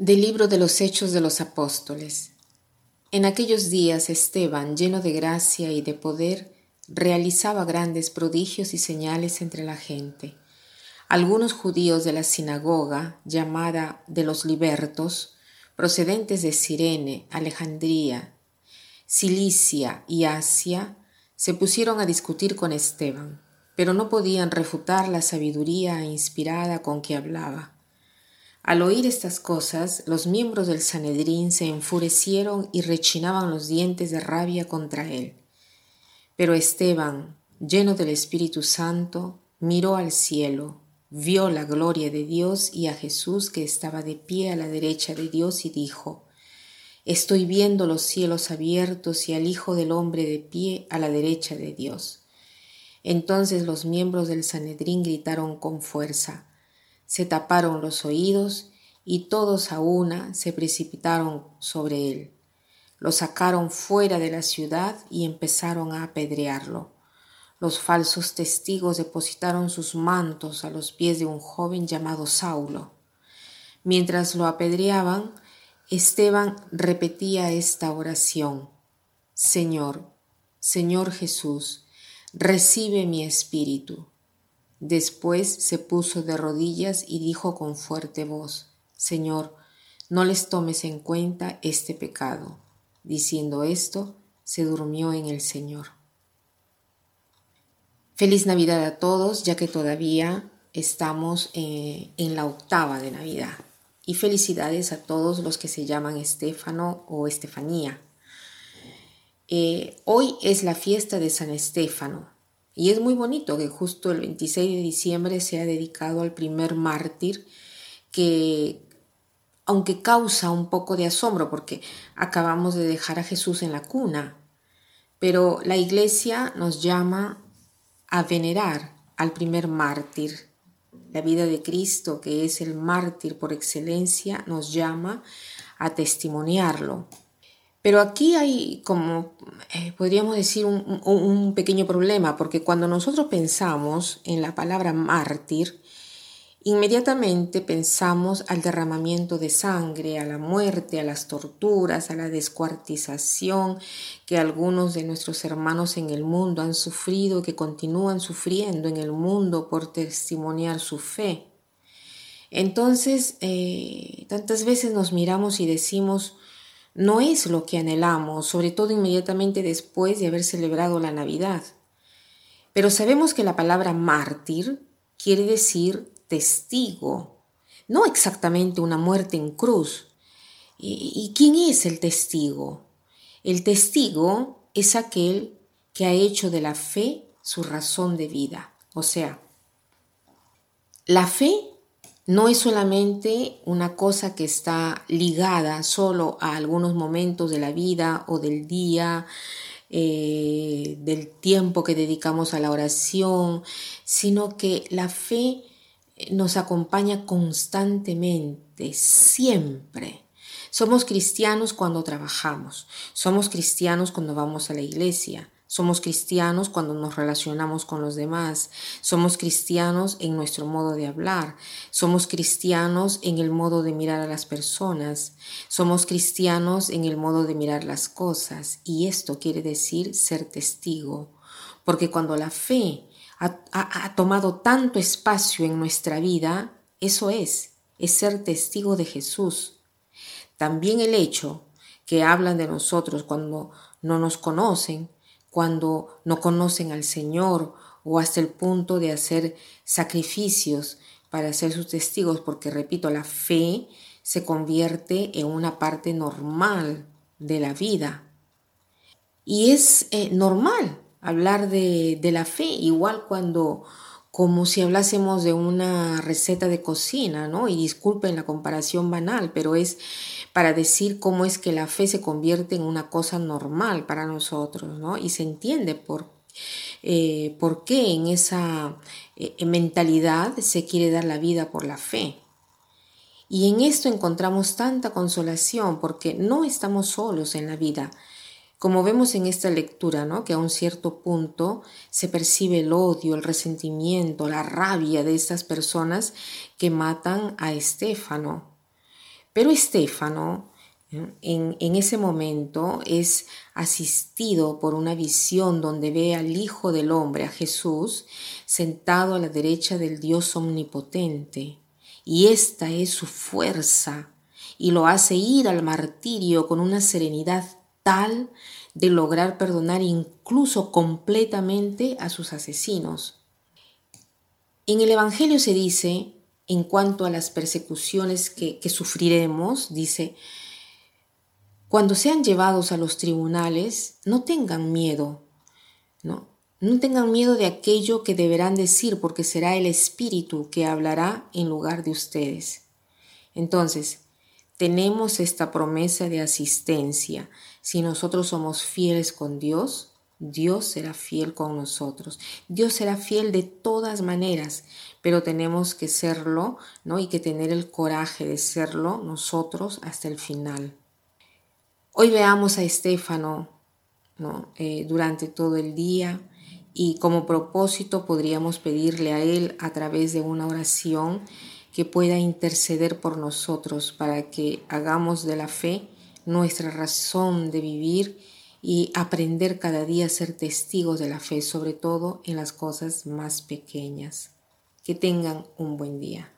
Del libro de los Hechos de los Apóstoles. En aquellos días Esteban, lleno de gracia y de poder, realizaba grandes prodigios y señales entre la gente. Algunos judíos de la sinagoga, llamada de los libertos, procedentes de Sirene, Alejandría, Cilicia y Asia, se pusieron a discutir con Esteban, pero no podían refutar la sabiduría inspirada con que hablaba. Al oír estas cosas, los miembros del Sanedrín se enfurecieron y rechinaban los dientes de rabia contra él. Pero Esteban, lleno del Espíritu Santo, miró al cielo, vio la gloria de Dios y a Jesús que estaba de pie a la derecha de Dios y dijo, Estoy viendo los cielos abiertos y al Hijo del Hombre de pie a la derecha de Dios. Entonces los miembros del Sanedrín gritaron con fuerza, se taparon los oídos y todos a una se precipitaron sobre él. Lo sacaron fuera de la ciudad y empezaron a apedrearlo. Los falsos testigos depositaron sus mantos a los pies de un joven llamado Saulo. Mientras lo apedreaban, Esteban repetía esta oración. Señor, Señor Jesús, recibe mi espíritu. Después se puso de rodillas y dijo con fuerte voz, Señor, no les tomes en cuenta este pecado. Diciendo esto, se durmió en el Señor. Feliz Navidad a todos, ya que todavía estamos eh, en la octava de Navidad. Y felicidades a todos los que se llaman Estéfano o Estefanía. Eh, hoy es la fiesta de San Estéfano, y es muy bonito que justo el 26 de diciembre sea dedicado al primer mártir que, aunque causa un poco de asombro porque acabamos de dejar a Jesús en la cuna, pero la iglesia nos llama a venerar al primer mártir. La vida de Cristo, que es el mártir por excelencia, nos llama a testimoniarlo. Pero aquí hay como, eh, podríamos decir, un, pequeño problema, porque cuando nosotros pensamos en la palabra mártir, inmediatamente pensamos al derramamiento de sangre, a la muerte, a las torturas, a la descuartización que algunos de nuestros hermanos en el mundo han sufrido, que continúan sufriendo en el mundo por testimoniar su fe. Entonces, eh, tantas veces nos miramos y decimos, no es lo que anhelamos, sobre todo inmediatamente después de haber celebrado la Navidad. Pero sabemos que la palabra mártir quiere decir testigo, no exactamente una muerte en cruz. ¿Y, quién es el testigo? El testigo es aquel que ha hecho de la fe su razón de vida. O sea, la fe no es solamente una cosa que está ligada solo a algunos momentos de la vida o del día, eh, del tiempo que dedicamos a la oración, sino que la fe nos acompaña constantemente, siempre. Somos cristianos cuando trabajamos, somos cristianos cuando vamos a la iglesia, somos cristianos cuando nos relacionamos con los demás. Somos cristianos en nuestro modo de hablar. Somos cristianos en el modo de mirar a las personas. Somos cristianos en el modo de mirar las cosas. Y esto quiere decir ser testigo. Porque cuando la fe ha, tomado tanto espacio en nuestra vida, eso es, es ser testigo de Jesús. También el hecho que hablan de nosotros cuando no nos conocen, cuando no conocen al Señor o hasta el punto de hacer sacrificios para ser sus testigos, porque repito, la fe se convierte en una parte normal de la vida. Y es eh, normal hablar de, de la fe, igual cuando como si hablásemos de una receta de cocina, ¿no? Y disculpen la comparación banal, pero es para decir cómo es que la fe se convierte en una cosa normal para nosotros, ¿no? Y se entiende por, eh, por qué en esa eh, mentalidad se quiere dar la vida por la fe. Y en esto encontramos tanta consolación porque no estamos solos en la vida. Como vemos en esta lectura, ¿no? que a un cierto punto se percibe el odio, el resentimiento, la rabia de estas personas que matan a Estéfano. Pero Estéfano en, en, ese momento es asistido por una visión donde ve al Hijo del Hombre, a Jesús, sentado a la derecha del Dios omnipotente. Y esta es su fuerza y lo hace ir al martirio con una serenidad tal de lograr perdonar incluso completamente a sus asesinos. En el Evangelio se dice, en cuanto a las persecuciones que, sufriremos, dice, cuando sean llevados a los tribunales, no tengan miedo, ¿no? No tengan miedo de aquello que deberán decir, porque será el Espíritu que hablará en lugar de ustedes. Entonces, tenemos esta promesa de asistencia. Si nosotros somos fieles con Dios, Dios será fiel con nosotros. Dios será fiel de todas maneras, pero tenemos que serlo, ¿no? Y que tener el coraje de serlo nosotros hasta el final. Hoy veamos a Estéfano ¿no? Eh, durante todo el día y como propósito podríamos pedirle a él a través de una oración que pueda interceder por nosotros para que hagamos de la fe nuestra razón de vivir y aprender cada día a ser testigos de la fe, sobre todo en las cosas más pequeñas. Que tengan un buen día.